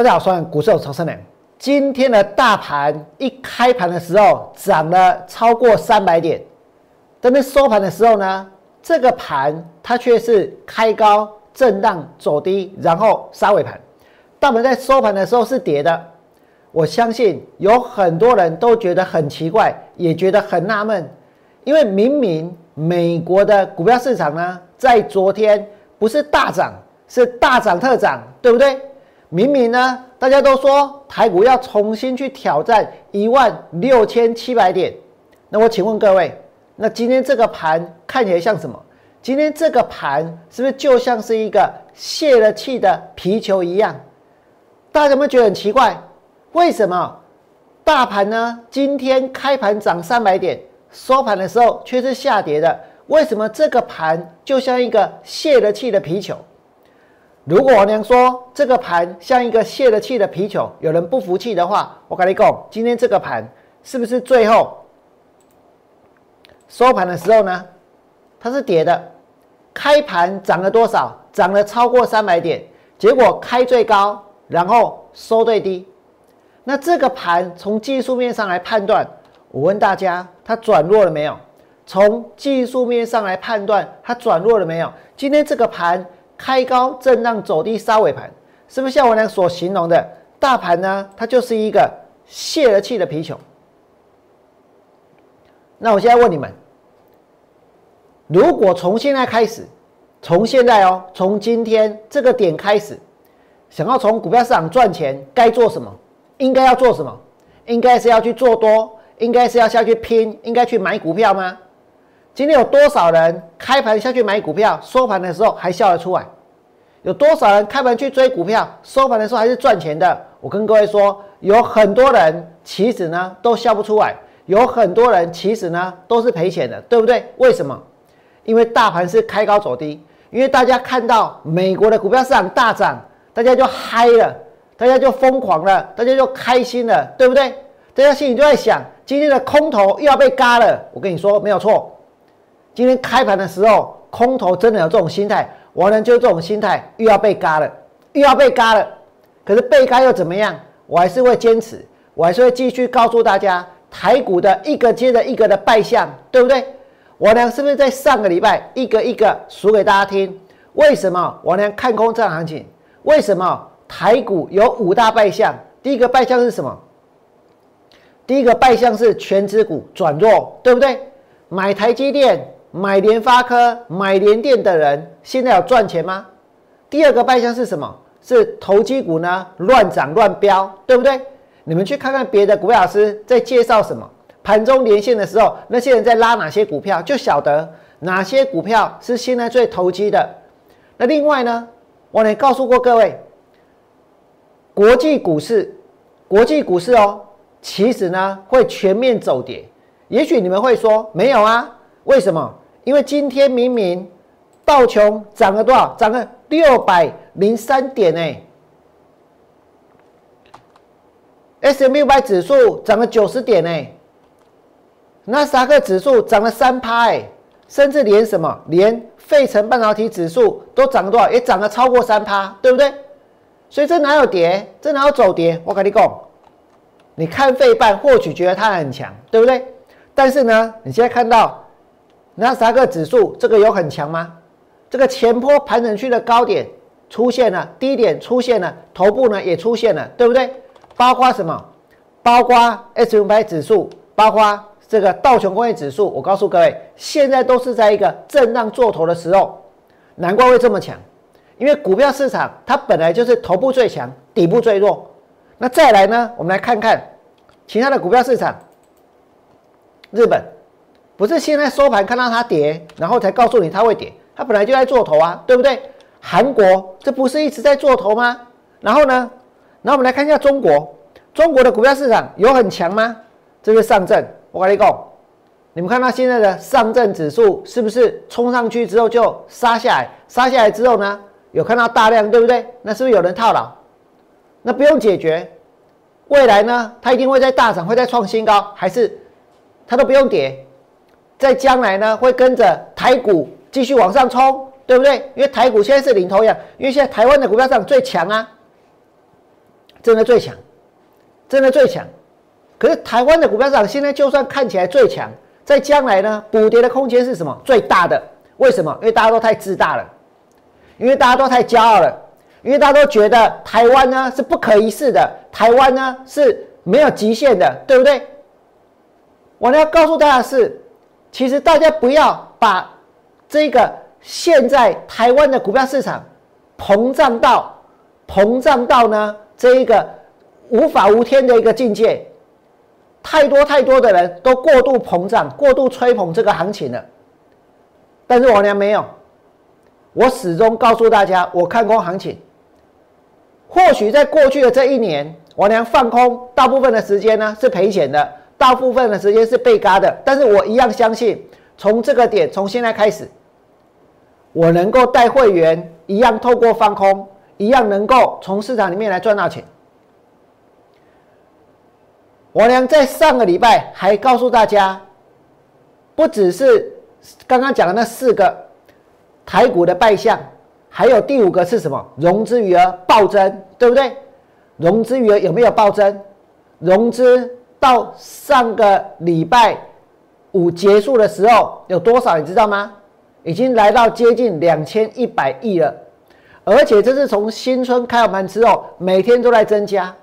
大家好，我是股市有曹生良。今天的大盘一开盘的时候涨了超过三百点，但是收盘的时候呢，这个盘它却是开高震荡走低，然后杀尾盘。大盘在收盘的时候是跌的。我相信有很多人都觉得很奇怪，也觉得很纳闷，因为明明美国的股票市场呢，在昨天不是大涨，是大涨特涨，对不对？明明呢，大家都说台股要重新去挑战一万六千七百点，那我请问各位，那今天这个盘看起来像什么？今天这个盘是不是就像是一个泄了气的皮球一样？大家有没有觉得很奇怪？为什么大盘呢？今天开盘涨三百点，收盘的时候却是下跌的？为什么这个盘就像一个泄了气的皮球？如果我娘说这个盘像一个泄了气的皮球，有人不服气的话，我跟你讲，今天这个盘是不是最后收盘的时候呢？它是跌的，开盘涨了多少？涨了超过三百点，结果开最高，然后收最低。那这个盘从技术面上来判断，我问大家，它转弱了没有？从技术面上来判断，它转弱了没有？今天这个盘。开高震荡走低杀尾盘，是不是像我俩所形容的大盘呢？它就是一个泄了气的皮球。那我现在问你们，如果从现在开始，从现在哦，从今天这个点开始，想要从股票市场赚钱，该做什么？应该要做什么？应该是要去做多，应该是要下去拼，应该去买股票吗？今天有多少人开盘下去买股票，收盘的时候还笑得出来？有多少人开盘去追股票，收盘的时候还是赚钱的？我跟各位说，有很多人其实呢都笑不出来，有很多人其实呢都是赔钱的，对不对？为什么？因为大盘是开高走低，因为大家看到美国的股票市场大涨，大家就嗨了，大家就疯狂了，大家就开心了，对不对？大家心里就在想，今天的空头又要被嘎了。我跟你说，没有错。今天开盘的时候，空头真的有这种心态，我呢就这种心态又要被嘎了，又要被嘎了。可是被嘎又怎么样？我还是会坚持，我还是会继续告诉大家台股的一个接着一个的败相，对不对？我呢是不是在上个礼拜一个一个数给大家听？为什么我呢看空这行情？为什么台股有五大败相？第一个败相是什么？第一个败相是全指股转弱，对不对？买台积电。买联发科、买联电的人现在有赚钱吗？第二个败相是什么？是投机股呢乱涨乱飙，对不对？你们去看看别的股票老师在介绍什么，盘中连线的时候，那些人在拉哪些股票，就晓得哪些股票是现在最投机的。那另外呢，我也告诉过各位，国际股市，国际股市哦，其实呢会全面走跌。也许你们会说没有啊，为什么？因为今天明明道琼涨了多少？涨了六百零三点呢。S M U 百指数涨了九十点呢。纳斯达克指数涨了三趴，甚至连什么连费城半导体指数都涨了多少？也涨了超过三趴，对不对？所以这哪有跌？这哪有走跌？我跟你讲，你看费半或许觉得它很强，对不对？但是呢，你现在看到。纳斯达克指数这个有很强吗？这个前坡盘整区的高点出现了，低点出现了，头部呢也出现了，对不对？包括什么？包括 S 五百指数，包括这个道琼工业指数。我告诉各位，现在都是在一个震荡做头的时候，难怪会这么强，因为股票市场它本来就是头部最强，底部最弱。那再来呢？我们来看看其他的股票市场，日本。不是现在收盘看到它跌，然后才告诉你它会跌，它本来就在做头啊，对不对？韩国这不是一直在做头吗？然后呢？然后我们来看一下中国，中国的股票市场有很强吗？这是上证，我跟你讲，你们看到现在的上证指数是不是冲上去之后就杀下来？杀下来之后呢，有看到大量，对不对？那是不是有人套牢？那不用解决，未来呢，它一定会在大涨，会再创新高，还是它都不用跌？在将来呢，会跟着台股继续往上冲，对不对？因为台股现在是领头羊，因为现在台湾的股票市场最强啊。真的最强，真的最强。可是台湾的股票市场现在就算看起来最强，在将来呢，补跌的空间是什么？最大的？为什么？因为大家都太自大了，因为大家都太骄傲了，因为大家都觉得台湾呢是不可一世的，台湾呢是没有极限的，对不对？我呢要告诉大家的是，其实大家不要把这个现在台湾的股票市场膨胀到膨胀到呢这一个无法无天的一个境界。太多太多的人都过度膨胀、过度吹捧这个行情了，但是我娘没有，我始终告诉大家，我看空行情。或许在过去的这一年，我娘放空，大部分的时间呢是赔钱的，大部分的时间是被嘎的，但是我一样相信，从这个点，从现在开始，我能够带会员一样透过放空，一样能够从市场里面来赚到钱。我娘在上个礼拜还告诉大家，不只是刚刚讲的那四个台股的败象，还有第五个是什么？融资余额暴增，对不对？融资余额有没有暴增？融资到上个礼拜五结束的时候有多少？你知道吗？已经来到接近两千一百亿了，而且这是从新春开完盘之后每天都在增加。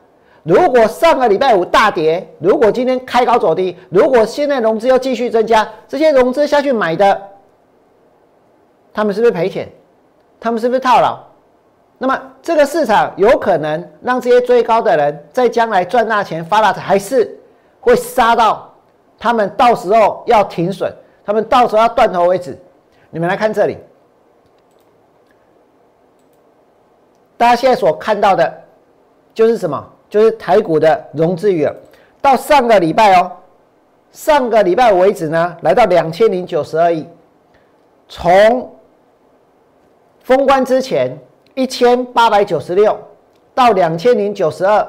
如果上个礼拜五大跌，如果今天开高走低，如果现在融资又继续增加，这些融资下去买的，他们是不是赔钱？他们是不是套牢？那么这个市场有可能让这些追高的人在将来赚大钱发大财，还是会杀到他们到时候要停损，他们到时候要断头为止？你们来看这里，大家现在所看到的，就是什么？就是台股的融资余额，到上个礼拜哦，上个礼拜为止呢，来到两千零九十二亿。从封关之前一千八百九十六到两千零九十二，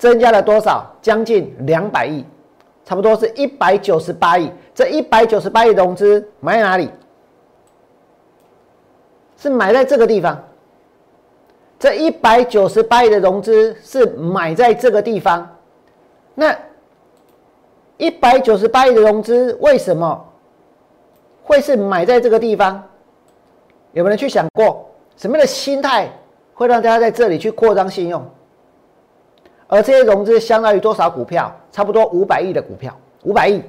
增加了多少？将近两百亿，差不多是一百九十八亿。这一百九十八亿融资买在哪里？是买在这个地方。这一百九十八亿的融资是买在这个地方，那一百九十八亿的融资为什么会是买在这个地方？有没有人去想过什么样的心态会让大家在这里去扩张信用？而这些融资相当于多少股票？差不多五百亿的股票，五百亿，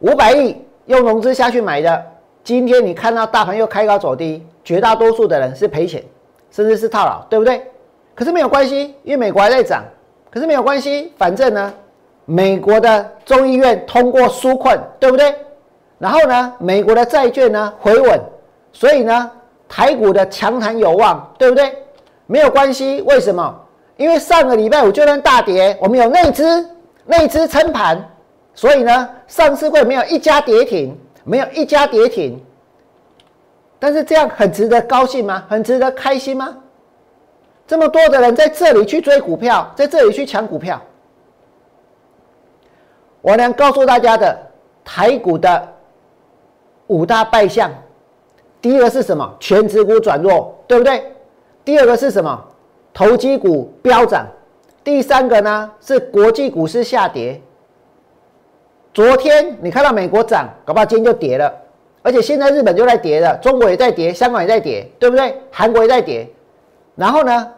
五百亿用融资下去买的。今天你看到大盘又开高走低，绝大多数的人是赔钱。甚至是套牢，对不对？可是没有关系，因为美国还在涨。可是没有关系，反正呢，美国的众议院通过纾困，对不对？然后呢，美国的债券呢回稳，所以呢，台股的强弹有望，对不对？没有关系，为什么？因为上个礼拜五就算大跌，我们有内资，内资撑盘，所以呢，上市会没有一家跌停，没有一家跌停。但是这样很值得高兴吗？很值得开心吗？这么多的人在这里去追股票，在这里去抢股票。我能告诉大家的台股的五大败相，第一个是什么？全指股转弱，对不对？第二个是什么？投机股飙涨。第三个呢是国际股市下跌。昨天你看到美国涨，搞不好今天就跌了。而且现在日本就在跌了，中国也在跌，香港也在跌，对不对？韩国也在跌，然后呢？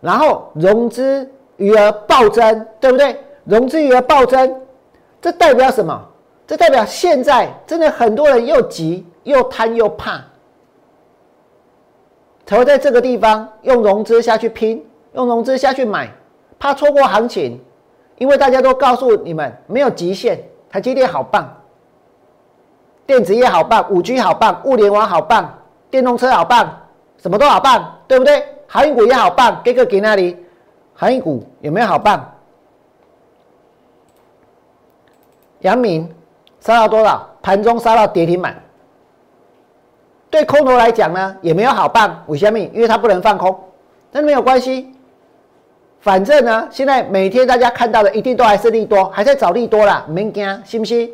然后融资余额暴增，对不对？融资余额暴增，这代表什么？这代表现在真的很多人又急又贪又怕，才会在这个地方用融资下去拼，用融资下去买，怕错过行情，因为大家都告诉你们没有极限，台积电好棒。电子业好棒，五 G 好棒，物联网好棒，电动车好棒，什么都好棒，对不对？航运股也好棒，给个给那里，航运股有没有好棒？阳明杀到多少？盘中杀到跌停板。对空头来讲呢，也没有好棒，为什么？因为它不能放空，但没有关系，反正呢，现在每天大家看到的一定都还是利多，还在找利多啦，没惊，信不信？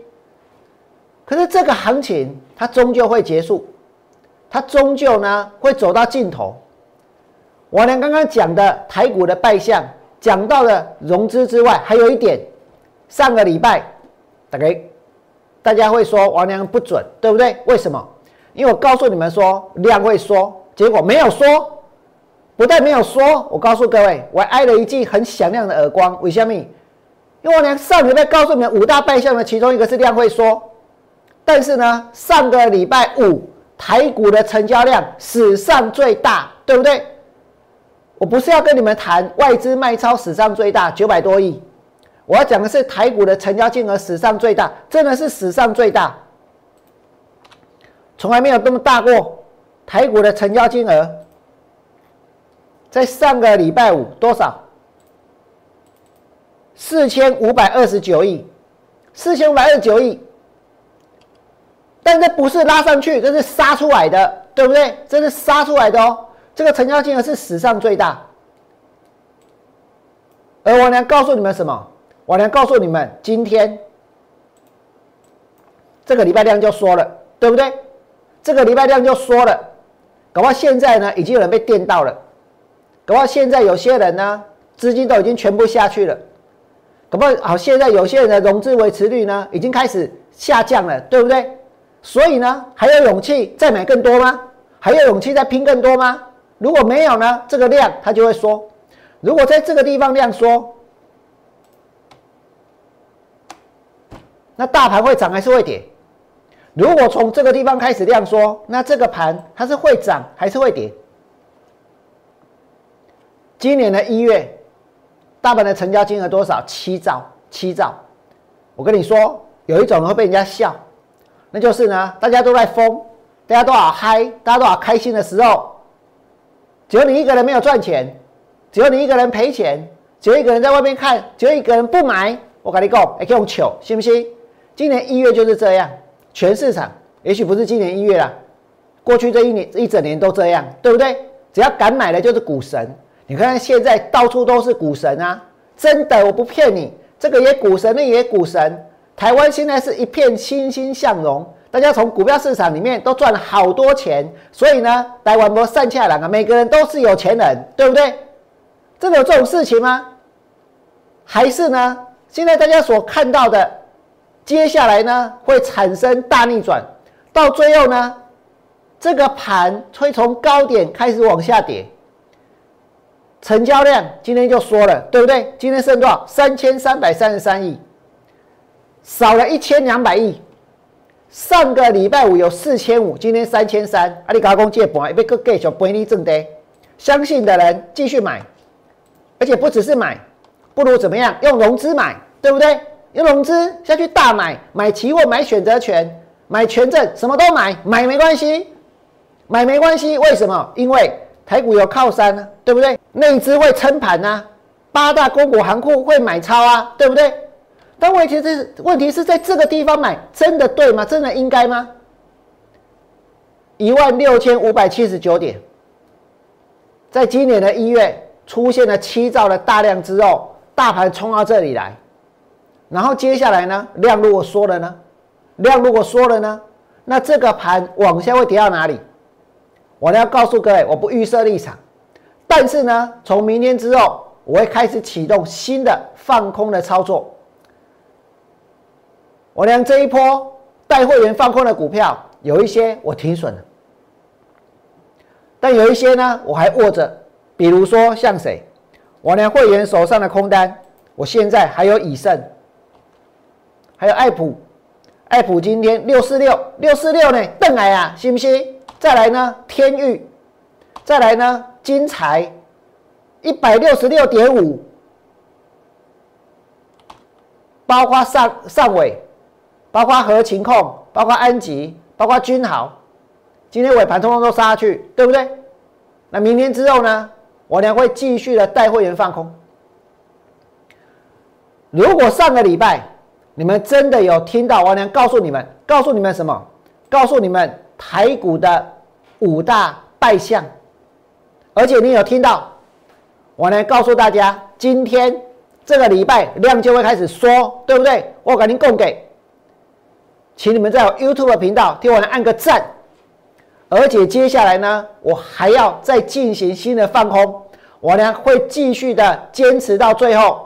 可是这个行情它终究会结束，它终究呢会走到尽头。王良刚刚讲的台股的败相，讲到了融资之外，还有一点，上个礼拜，大概大家会说王良不准，对不对？为什么？因为我告诉你们说量会缩，结果没有缩。不但没有说，我告诉各位，我还挨了一记很响亮的耳光。为什么？因为我连上礼拜告诉你们五大败象的其中一个是量会缩，但是呢，上个礼拜五台股的成交量史上最大，对不对？我不是要跟你们谈外资卖超史上最大九百多亿，我要讲的是台股的成交金额史上最大，真的是史上最大，从来没有这么大过。台股的成交金额。在上个礼拜五多少？四千五百二十九亿，四千五百二十九亿。但这不是拉上去，这是杀出来的，对不对？这是杀出来的哦。这个成交金额是史上最大。而我娘告诉你们什么？我娘告诉你们，今天这个礼拜量就说了，对不对？这个礼拜量就缩了，搞不好现在呢，已经有人被电到了。搞不好现在有些人呢，资金都已经全部下去了。搞不好好，现在有些人的融资维持率呢，已经开始下降了，对不对？所以呢，还有勇气再买更多吗？还有勇气再拼更多吗？如果没有呢，这个量它就会缩。如果在这个地方量缩，那大盘会涨还是会跌？如果从这个地方开始量缩，那这个盘它是会涨还是会跌？今年的一月，大盘的成交金额多少？七兆，七兆。我跟你说，有一种人会被人家笑，那就是呢，大家都在疯，大家都好嗨，大家都好开心的时候，只有你一个人没有赚钱，只有你一个人赔钱，只有一个人在外面看，只有一个人不买。我跟你讲，还用糗，信不信？今年一月就是这样，全市场，也许不是今年一月了，过去这一年一整年都这样，对不对？只要敢买的，就是股神。你看现在到处都是股神啊！真的，我不骗你，这个也股神，那也股神。台湾现在是一片欣欣向荣，大家从股票市场里面都赚了好多钱，所以呢，台湾不散下来啊，每个人都是有钱人，对不对？真的有这种事情吗？还是呢？现在大家所看到的，接下来呢会产生大逆转，到最后呢，这个盘会从高点开始往下跌。成交量今天就说了，对不对？今天剩多少？三千三百三十三亿，少了一千两百亿。上个礼拜五有四千五，今天三千三。阿里嘎工借盘，被个继续赔你挣的。相信的人继续买，而且不只是买，不如怎么样？用融资买，对不对？用融资下去大买，买期货，买选择权，买权证，什么都买，买没关系，买没关系。为什么？因为。台股有靠山啊，对不对？内资会撑盘啊，八大公股行库会买超啊，对不对？但问题是，问题是在这个地方买，真的对吗？真的应该吗？一万六千五百七十九点，在今年的一月出现了七兆的大量之后，大盘冲到这里来，然后接下来呢，量如果缩了呢？量如果缩了呢？那这个盘往下会跌到哪里？我要告诉各位，我不预设立场，但是呢，从明天之后，我会开始启动新的放空的操作。我连这一波带会员放空的股票，有一些我停损了，但有一些呢，我还握着。比如说像谁，我连会员手上的空单，我现在还有以盛，还有爱普，爱普今天六四六六四六呢，邓来啊，信不信？再来呢，天域，再来呢，金财，一百六十六点五，包括上上尾，包括合情控，包括安吉，包括君豪，今天尾盘通通都杀下去，对不对？那明天之后呢，我将会继续的带会员放空。如果上个礼拜你们真的有听到王良告诉你们，告诉你们什么？告诉你们。台股的五大败相，而且你有听到，我来告诉大家，今天这个礼拜量就会开始缩，对不对？我赶紧供给，请你们在我 YouTube 频道替我来按个赞，而且接下来呢，我还要再进行新的放空，我呢会继续的坚持到最后。